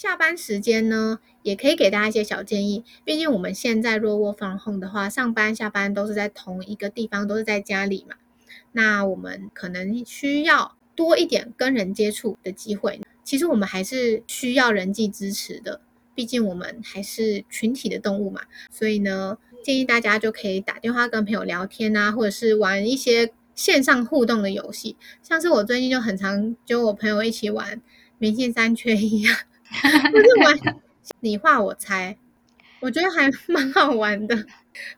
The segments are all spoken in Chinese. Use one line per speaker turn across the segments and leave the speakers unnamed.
下班时间呢，也可以给大家一些小建议。毕竟我们现在若 work from home 的话，上班下班都是在同一个地方，都是在家里嘛。那我们可能需要多一点跟人接触的机会。其实我们还是需要人际支持的，毕竟我们还是群体的动物嘛。所以呢，建议大家就可以打电话跟朋友聊天啊，或者是玩一些线上互动的游戏。像是我最近就很常就我朋友一起玩明星三缺一啊，就是玩你画我猜，我觉得还蛮好玩的。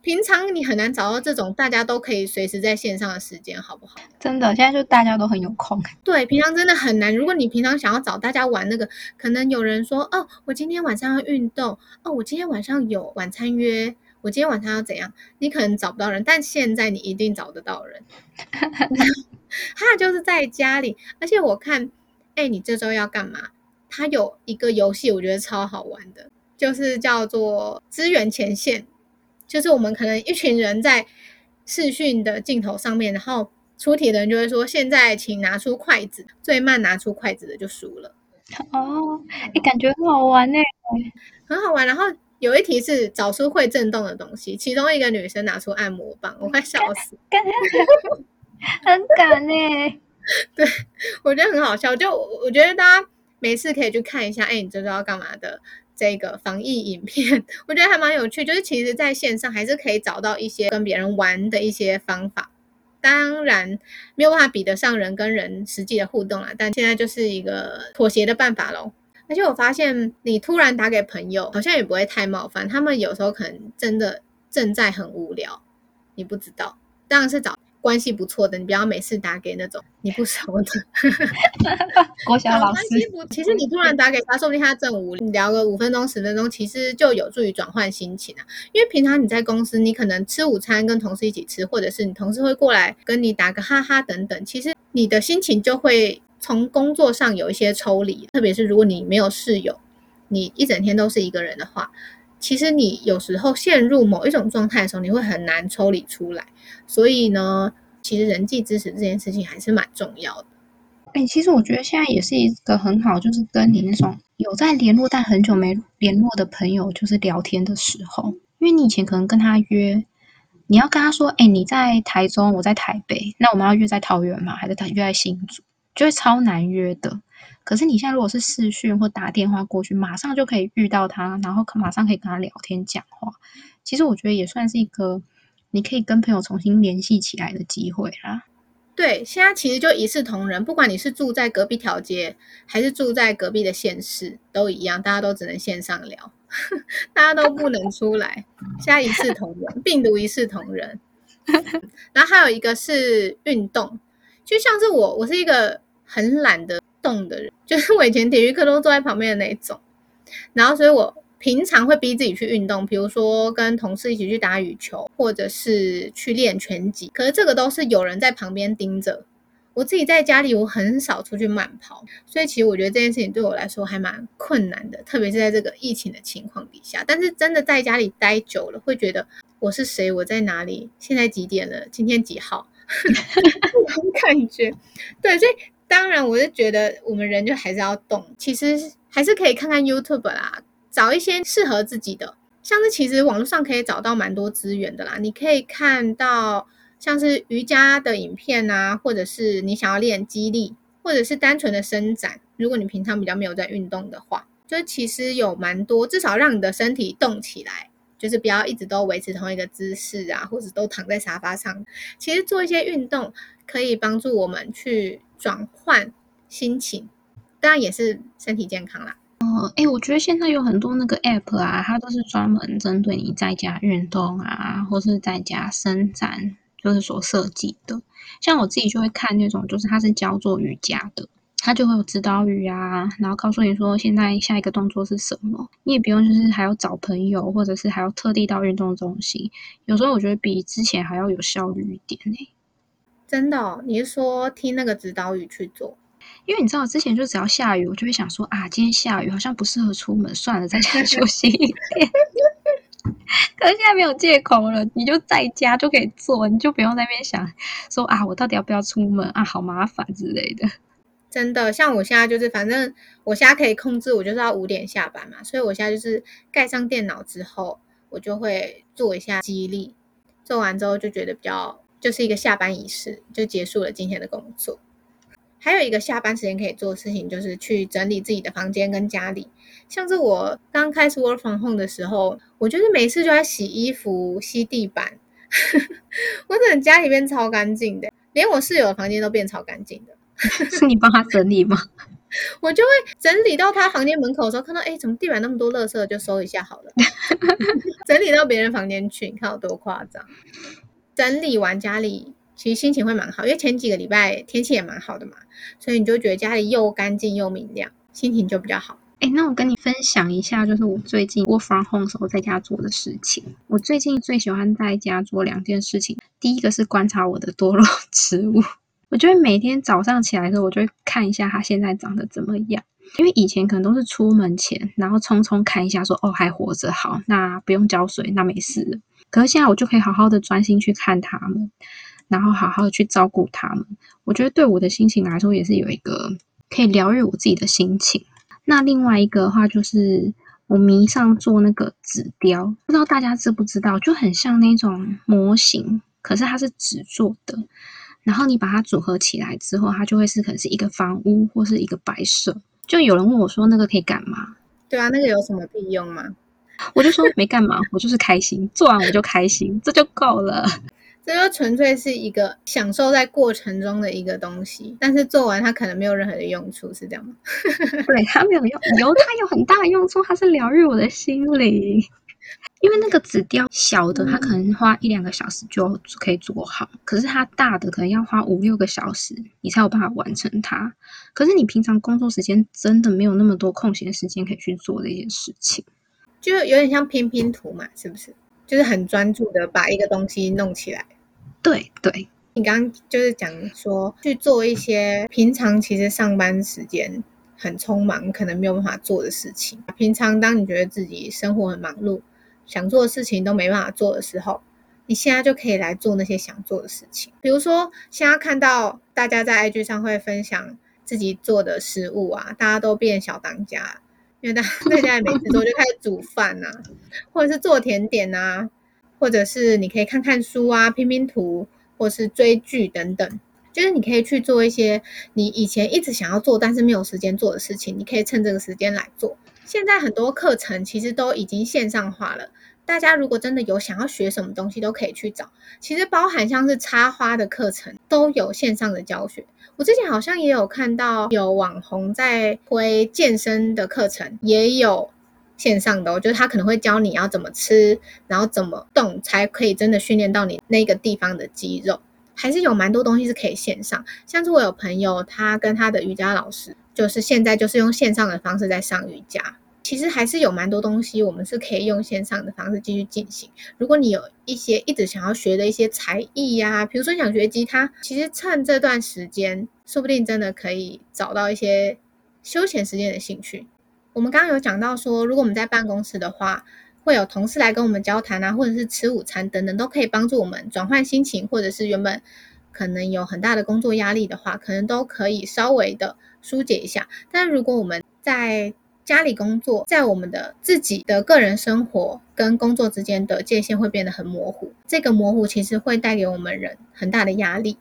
平常你很难找到这种大家都可以随时在线上的时间，好不好？
真的，现在就大家都很有空。
对，平常真的很难。如果你平常想要找大家玩那个，可能有人说：“哦，我今天晚上要运动。”哦，我今天晚上有晚餐约。我今天晚上要怎样？你可能找不到人，但现在你一定找得到人。他就是在家里，而且我看，哎，你这周要干嘛？他有一个游戏，我觉得超好玩的，就是叫做资源前线。就是我们可能一群人在视讯的镜头上面，然后出题的人就会说：“现在请拿出筷子，最慢拿出筷子的就输了。”
哦，哎，感觉很好玩呢，
很好玩。然后有一题是找出会震动的东西，其中一个女生拿出按摩棒，我快笑死，
很敢呢。
对，我觉得很好笑。就我觉得大家没事可以去看一下，哎，你这周要干嘛的？这个防疫影片，我觉得还蛮有趣。就是其实在线上还是可以找到一些跟别人玩的一些方法，当然没有办法比得上人跟人实际的互动啦。但现在就是一个妥协的办法喽。而且我发现，你突然打给朋友，好像也不会太冒犯。他们有时候可能真的正在很无聊，你不知道。当然是找。关系不错的，你不要每次打给那种你不熟的。
国小老师，
其实你突然打给他，说不定他正无聊个五分钟、十分钟，其实就有助于转换心情啊。因为平常你在公司，你可能吃午餐跟同事一起吃，或者是你同事会过来跟你打个哈哈等等，其实你的心情就会从工作上有一些抽离。特别是如果你没有室友，你一整天都是一个人的话。其实你有时候陷入某一种状态的时候，你会很难抽离出来。所以呢，其实人际支持这件事情还是蛮重要的。
哎，其实我觉得现在也是一个很好，就是跟你那种有在联络但很久没联络的朋友，就是聊天的时候。因为你以前可能跟他约，你要跟他说，哎，你在台中，我在台北，那我们要约在桃园吗？还是他约在新竹？就会超难约的。可是你现在如果是视讯或打电话过去，马上就可以遇到他，然后马上可以跟他聊天讲话。其实我觉得也算是一个你可以跟朋友重新联系起来的机会啦。
对，现在其实就一视同仁，不管你是住在隔壁条街，还是住在隔壁的县市，都一样，大家都只能线上聊，大家都不能出来。现在一视同仁，病毒一视同仁。然后还有一个是运动，就像是我，我是一个很懒的。动的人，就是我以前体育课都坐在旁边的那一种，然后所以我平常会逼自己去运动，比如说跟同事一起去打羽球，或者是去练拳击。可是这个都是有人在旁边盯着，我自己在家里我很少出去慢跑，所以其实我觉得这件事情对我来说还蛮困难的，特别是在这个疫情的情况底下。但是真的在家里待久了，会觉得我是谁，我在哪里，现在几点了，今天几号，这种感觉。对，所以。当然，我是觉得我们人就还是要动，其实还是可以看看 YouTube 啦，找一些适合自己的。像是其实网络上可以找到蛮多资源的啦，你可以看到像是瑜伽的影片啊，或者是你想要练肌力，或者是单纯的伸展。如果你平常比较没有在运动的话，就其实有蛮多，至少让你的身体动起来，就是不要一直都维持同一个姿势啊，或者都躺在沙发上。其实做一些运动可以帮助我们去。转换心情，当然也是身体健康啦。
哦，哎，我觉得现在有很多那个 app 啊，它都是专门针对你在家运动啊，或是在家伸展，就是所设计的。像我自己就会看那种，就是它是教做瑜伽的，它就会有指导语啊，然后告诉你说现在下一个动作是什么。你也不用就是还要找朋友，或者是还要特地到运动中心。有时候我觉得比之前还要有效率一点呢。
真的，你是说听那个指导语去做？
因为你知道，之前就只要下雨，我就会想说啊，今天下雨好像不适合出门，算了，在家休 息一天。可是现在没有借口了，你就在家就可以做，你就不用在那边想说啊，我到底要不要出门啊，好麻烦之类的。
真的，像我现在就是，反正我现在可以控制，我就是要五点下班嘛，所以我现在就是盖上电脑之后，我就会做一下激励，做完之后就觉得比较就是一个下班仪式，就结束了今天的工作。还有一个下班时间可以做的事情，就是去整理自己的房间跟家里。像是我刚开始 work from home 的时候，我就是每次就在洗衣服、吸地板，我整个家里边超干净的，连我室友的房间都变超干净的。
是你帮他整理吗？
我就会整理到他房间门口的时候，看到哎，怎么地板那么多垃圾，就收一下好了。整理到别人房间去，你看有多夸张？整理完家里，其实心情会蛮好，因为前几个礼拜天气也蛮好的嘛，所以你就觉得家里又干净又明亮，心情就比较好。
哎，那我跟你分享一下，就是我最近 work from home 时候在家做的事情。我最近最喜欢在家做两件事情，第一个是观察我的多肉植物。我就会每天早上起来的时候，我就会看一下它现在长得怎么样。因为以前可能都是出门前，然后匆匆看一下，说哦还活着，好，那不用浇水，那没事。可是现在我就可以好好的专心去看它们，然后好好的去照顾它们。我觉得对我的心情来说，也是有一个可以疗愈我自己的心情。那另外一个的话，就是我迷上做那个纸雕，不知道大家知不知道，就很像那种模型，可是它是纸做的。然后你把它组合起来之后，它就会是可能是一个房屋或是一个摆设。就有人问我说：“那个可以干嘛？”
对啊，那个有什么屁用吗？
我就说没干嘛，我就是开心，做完我就开心，这就够了。
这就纯粹是一个享受在过程中的一个东西，但是做完它可能没有任何的用处，是这样吗？
对，它没有用，有它有很大的用处，它是疗愈我的心灵。因为那个纸雕小的，它可能花一两个小时就可以做好，可是它大的可能要花五六个小时，你才有办法完成它。可是你平常工作时间真的没有那么多空闲时间可以去做这件事情，
就有点像拼拼图嘛，是不是？就是很专注的把一个东西弄起来。
对对，
你刚刚就是讲说去做一些平常其实上班时间很匆忙，可能没有办法做的事情。平常当你觉得自己生活很忙碌。想做的事情都没办法做的时候，你现在就可以来做那些想做的事情。比如说，现在看到大家在 IG 上会分享自己做的食物啊，大家都变小当家，因为大家 在家里没事做，就开始煮饭呐，或者是做甜点呐，或者是你可以看看书啊、拼拼图，或是追剧等等。就是你可以去做一些你以前一直想要做但是没有时间做的事情，你可以趁这个时间来做。现在很多课程其实都已经线上化了，大家如果真的有想要学什么东西，都可以去找。其实包含像是插花的课程都有线上的教学。我之前好像也有看到有网红在推健身的课程，也有线上的，我觉得他可能会教你要怎么吃，然后怎么动，才可以真的训练到你那个地方的肌肉。还是有蛮多东西是可以线上，像是我有朋友，他跟他的瑜伽老师，就是现在就是用线上的方式在上瑜伽。其实还是有蛮多东西，我们是可以用线上的方式继续进行。如果你有一些一直想要学的一些才艺呀，比如说想学吉他，其实趁这段时间，说不定真的可以找到一些休闲时间的兴趣。我们刚刚有讲到说，如果我们在办公室的话，会有同事来跟我们交谈啊，或者是吃午餐等等，都可以帮助我们转换心情，或者是原本可能有很大的工作压力的话，可能都可以稍微的疏解一下。但如果我们在家里工作，在我们的自己的个人生活跟工作之间的界限会变得很模糊，这个模糊其实会带给我们人很大的压力。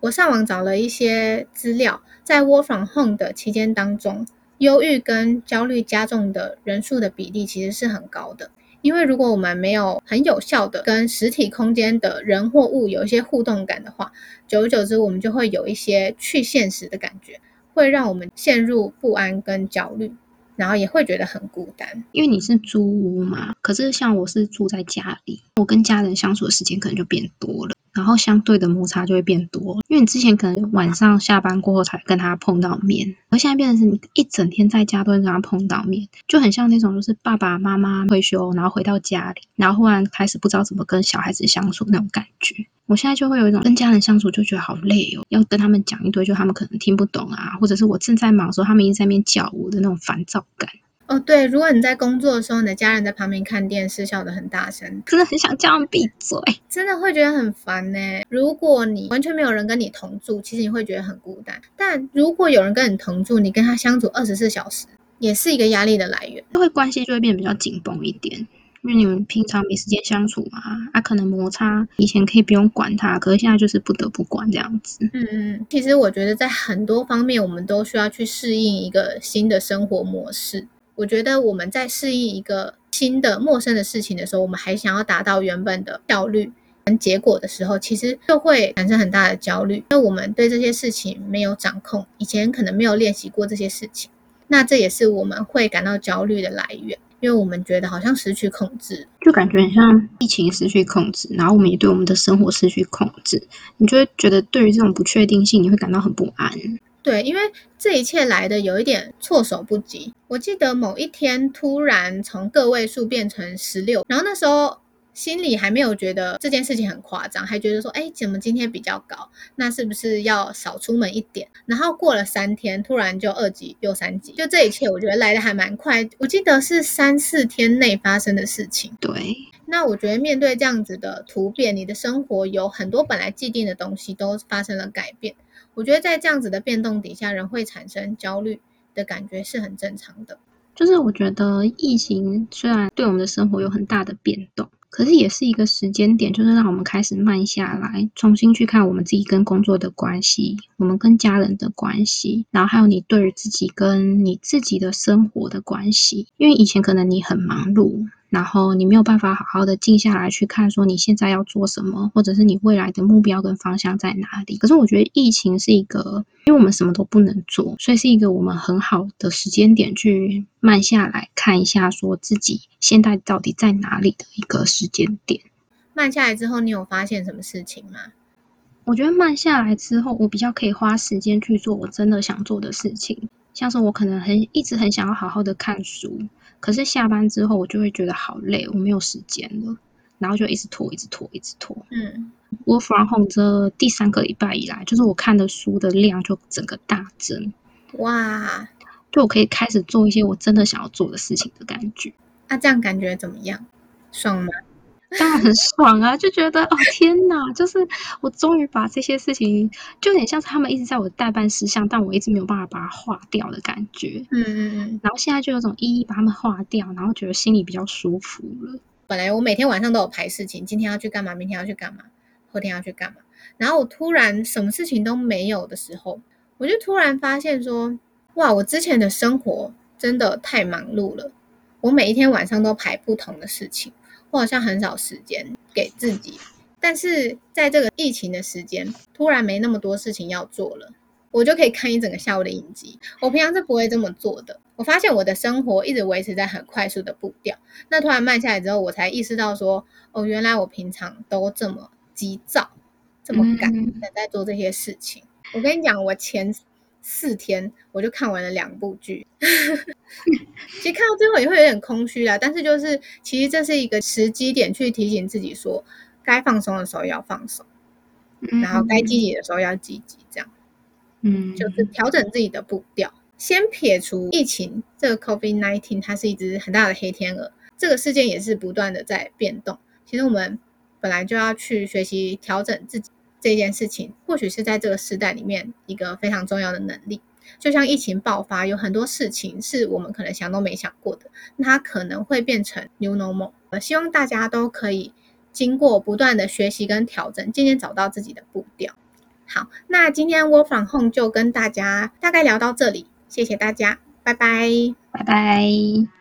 我上网找了一些资料，在 Work from Home 的期间当中，忧郁跟焦虑加重的人数的比例其实是很高的。因为如果我们没有很有效的跟实体空间的人或物有一些互动感的话，久而久之，我们就会有一些去现实的感觉，会让我们陷入不安跟焦虑。然后也会觉得很孤单，
因为你是租屋嘛。可是像我是住在家里，我跟家人相处的时间可能就变多了。然后相对的摩擦就会变多，因为你之前可能晚上下班过后才跟他碰到面，而现在变成是你一整天在家都会跟他碰到面，就很像那种就是爸爸妈妈退休，然后回到家里，然后忽然开始不知道怎么跟小孩子相处那种感觉。我现在就会有一种跟家人相处就觉得好累哦，要跟他们讲一堆，就他们可能听不懂啊，或者是我正在忙的时候，他们一直在那边叫我的那种烦躁感。
哦，对，如果你在工作的时候，你的家人在旁边看电视，笑得很大声，
真的很想叫他们闭嘴，
真的会觉得很烦呢。如果你完全没有人跟你同住，其实你会觉得很孤单。但如果有人跟你同住，你跟他相处二十四小时，也是一个压力的来源，
就会关系就会变得比较紧绷一点。因为你们平常没时间相处嘛，啊，可能摩擦以前可以不用管他，可是现在就是不得不管这样子。
嗯嗯，其实我觉得在很多方面，我们都需要去适应一个新的生活模式。我觉得我们在适应一个新的陌生的事情的时候，我们还想要达到原本的效率跟结果的时候，其实就会产生很大的焦虑，因为我们对这些事情没有掌控，以前可能没有练习过这些事情，那这也是我们会感到焦虑的来源。因为我们觉得好像失去控制，
就感觉很像疫情失去控制，然后我们也对我们的生活失去控制，你就会觉得对于这种不确定性，你会感到很不安。
对，因为这一切来的有一点措手不及。我记得某一天突然从个位数变成十六，然后那时候。心里还没有觉得这件事情很夸张，还觉得说，哎，怎么今天比较高？那是不是要少出门一点？然后过了三天，突然就二级又三级，就这一切，我觉得来的还蛮快。我记得是三四天内发生的事情。
对，
那我觉得面对这样子的突变，你的生活有很多本来既定的东西都发生了改变。我觉得在这样子的变动底下，人会产生焦虑的感觉是很正常的。
就是我觉得疫情虽然对我们的生活有很大的变动。可是也是一个时间点，就是让我们开始慢下来，重新去看我们自己跟工作的关系，我们跟家人的关系，然后还有你对于自己跟你自己的生活的关系。因为以前可能你很忙碌。然后你没有办法好好的静下来去看，说你现在要做什么，或者是你未来的目标跟方向在哪里。可是我觉得疫情是一个，因为我们什么都不能做，所以是一个我们很好的时间点去慢下来看一下，说自己现在到底在哪里的一个时间点。
慢下来之后，你有发现什么事情吗？
我觉得慢下来之后，我比较可以花时间去做我真的想做的事情，像是我可能很一直很想要好好的看书。可是下班之后，我就会觉得好累，我没有时间了，然后就一直拖，一直拖，一直拖。嗯，我 from home 这第三个礼拜以来，就是我看的书的量就整个大增。
哇！
就我可以开始做一些我真的想要做的事情的感觉。
那这样感觉怎么样？爽吗？
当然很爽啊！就觉得哦天哪，就是我终于把这些事情，就有点像是他们一直在我的代办事项，但我一直没有办法把它划掉的感觉。嗯嗯嗯。然后现在就有种一一把它们划掉，然后觉得心里比较舒服了。
本来我每天晚上都有排事情，今天要去干嘛，明天要去干嘛，后天要去干嘛。然后我突然什么事情都没有的时候，我就突然发现说，哇，我之前的生活真的太忙碌了。我每一天晚上都排不同的事情。我好像很少时间给自己，但是在这个疫情的时间，突然没那么多事情要做了，我就可以看一整个下午的影集。我平常是不会这么做的。我发现我的生活一直维持在很快速的步调，那突然慢下来之后，我才意识到说，哦，原来我平常都这么急躁，这么赶的在做这些事情。我跟你讲，我前。四天我就看完了两部剧，其实看到最后也会有点空虚啦。但是就是其实这是一个时机点，去提醒自己说，该放松的时候要放松，然后该积极的时候要积极，这样，嗯，就是调整自己的步调。先撇除疫情这个 COVID nineteen，它是一只很大的黑天鹅，这个事件也是不断的在变动。其实我们本来就要去学习调整自己。这件事情或许是在这个时代里面一个非常重要的能力。就像疫情爆发，有很多事情是我们可能想都没想过的，那它可能会变成 new normal。呃，希望大家都可以经过不断的学习跟调整，渐渐找到自己的步调。好，那今天 work from home 就跟大家大概聊到这里，谢谢大家，拜拜，
拜拜。